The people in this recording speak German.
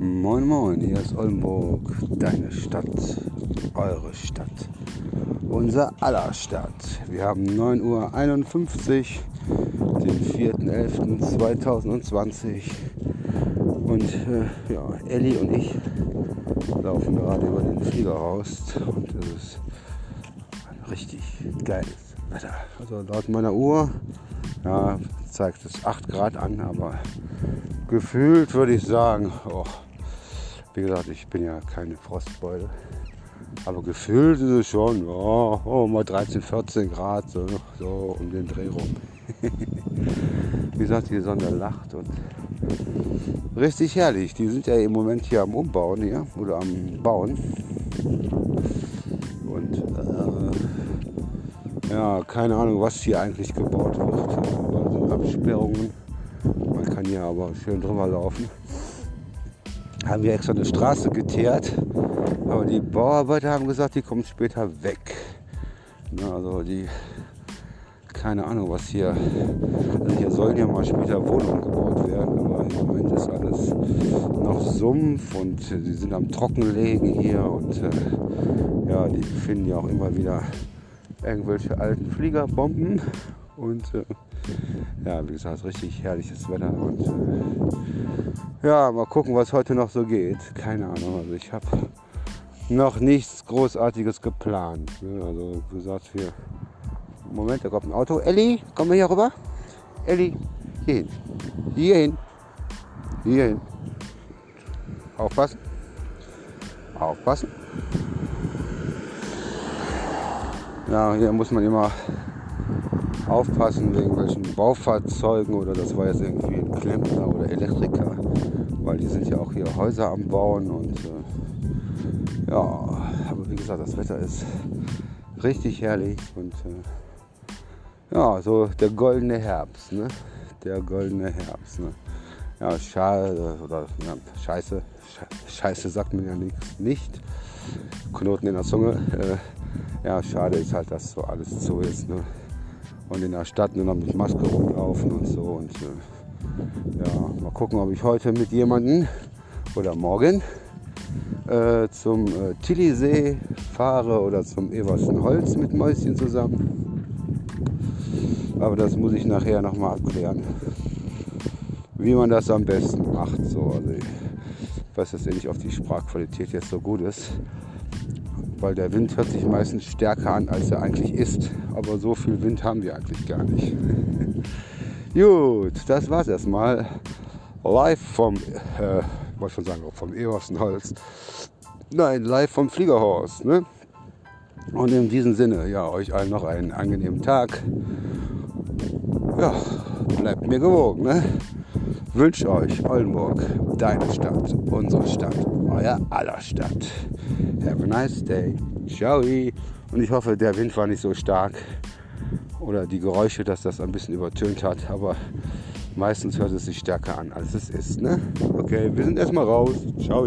Moin Moin, hier ist Oldenburg, deine Stadt, eure Stadt, unser aller Stadt. Wir haben 9.51 Uhr, den 4.11.2020 und äh, ja, Elli und ich laufen gerade über den Flieger raus und es ist ein richtig geiles Wetter. Also laut meiner Uhr ja, zeigt es 8 Grad an, aber gefühlt würde ich sagen, oh, wie gesagt, ich bin ja keine Frostbeule. Aber gefühlt ist es schon, oh, oh, mal 13, 14 Grad, so, so um den Dreh rum. wie gesagt, die Sonne lacht und richtig herrlich. Die sind ja im Moment hier am Umbauen hier oder am Bauen. Und äh, ja, keine Ahnung, was hier eigentlich gebaut wird. Sind Absperrungen. Man kann hier aber schön drüber laufen haben wir extra eine Straße geteert. Aber die Bauarbeiter haben gesagt, die kommen später weg. also die, keine Ahnung, was hier, also hier sollen ja mal später Wohnungen gebaut werden, aber im Moment ist alles noch Sumpf und sie sind am Trockenlegen hier und äh, ja, die finden ja auch immer wieder irgendwelche alten Fliegerbomben und äh, ja, wie gesagt, richtig herrliches Wetter und ja, mal gucken, was heute noch so geht. Keine Ahnung, also ich habe noch nichts Großartiges geplant. Ne? Also wie gesagt, wir Moment, da kommt ein Auto. Elli, komm mal hier rüber. Elli, hier hin. Hier hin. Hier hin. Aufpassen. Aufpassen. Ja, hier muss man immer aufpassen wegen welchen Baufahrzeugen oder das war jetzt irgendwie ein Klempner oder Elektriker, weil die sind ja auch hier Häuser am Bauen und äh, ja, aber wie gesagt, das Wetter ist richtig herrlich und äh, ja, so der goldene Herbst, ne? Der goldene Herbst, ne? Ja, schade oder ja, Scheiße, Scheiße sagt mir ja nichts, nicht. Knoten in der Zunge. Äh, ja, schade ist halt, dass so alles so ist. Ne? Und in der Stadt nur noch mit Maske rumlaufen und so. Und äh, ja, mal gucken, ob ich heute mit jemandem oder morgen äh, zum äh, Tillisee fahre oder zum Eversenholz mit Mäuschen zusammen. Aber das muss ich nachher nochmal abklären, wie man das am besten macht. So, also ich weiß jetzt nicht, ob die Sprachqualität jetzt so gut ist weil der Wind hört sich meistens stärker an, als er eigentlich ist. Aber so viel Wind haben wir eigentlich gar nicht. Gut, das war's erstmal. Live vom, äh, wollte schon sagen, vom Ebersenholz. Nein, live vom Fliegerhorst. Ne? Und in diesem Sinne, ja, euch allen noch einen angenehmen Tag. Ja, bleibt mir gewogen. Ne? Wünsche euch Oldenburg, deine Stadt, unsere Stadt, euer aller Stadt. Have a nice day. Ciao. Und ich hoffe, der Wind war nicht so stark oder die Geräusche, dass das ein bisschen übertönt hat. Aber meistens hört es sich stärker an, als es ist. Ne? Okay, wir sind erstmal raus. Ciao.